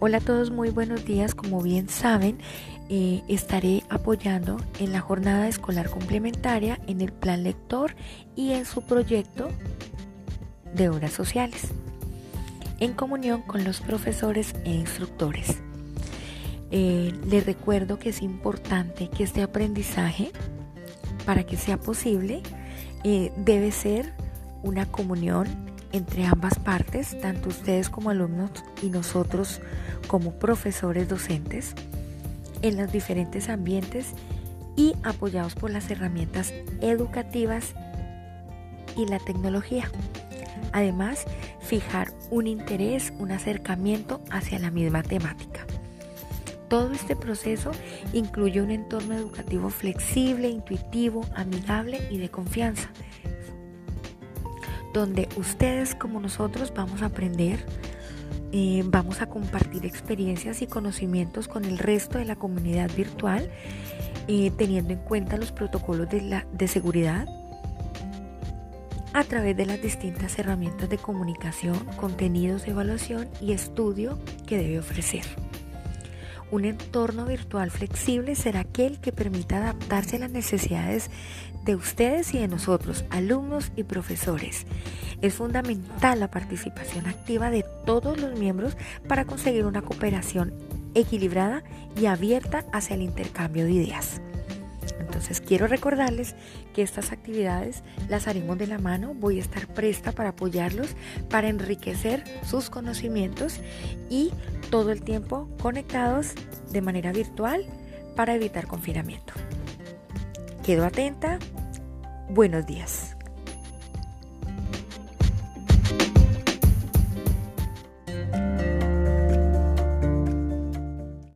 Hola a todos, muy buenos días. Como bien saben, eh, estaré apoyando en la jornada escolar complementaria en el plan lector y en su proyecto de obras sociales, en comunión con los profesores e instructores. Eh, les recuerdo que es importante que este aprendizaje, para que sea posible, eh, debe ser una comunión entre ambas partes, tanto ustedes como alumnos y nosotros como profesores docentes, en los diferentes ambientes y apoyados por las herramientas educativas y la tecnología. Además, fijar un interés, un acercamiento hacia la misma temática. Todo este proceso incluye un entorno educativo flexible, intuitivo, amigable y de confianza, donde ustedes como nosotros vamos a aprender, eh, vamos a compartir experiencias y conocimientos con el resto de la comunidad virtual, eh, teniendo en cuenta los protocolos de, la, de seguridad a través de las distintas herramientas de comunicación, contenidos de evaluación y estudio que debe ofrecer. Un entorno virtual flexible será aquel que permita adaptarse a las necesidades de ustedes y de nosotros, alumnos y profesores. Es fundamental la participación activa de todos los miembros para conseguir una cooperación equilibrada y abierta hacia el intercambio de ideas. Entonces quiero recordarles que estas actividades las haremos de la mano, voy a estar presta para apoyarlos, para enriquecer sus conocimientos y todo el tiempo conectados de manera virtual para evitar confinamiento. Quedo atenta. Buenos días.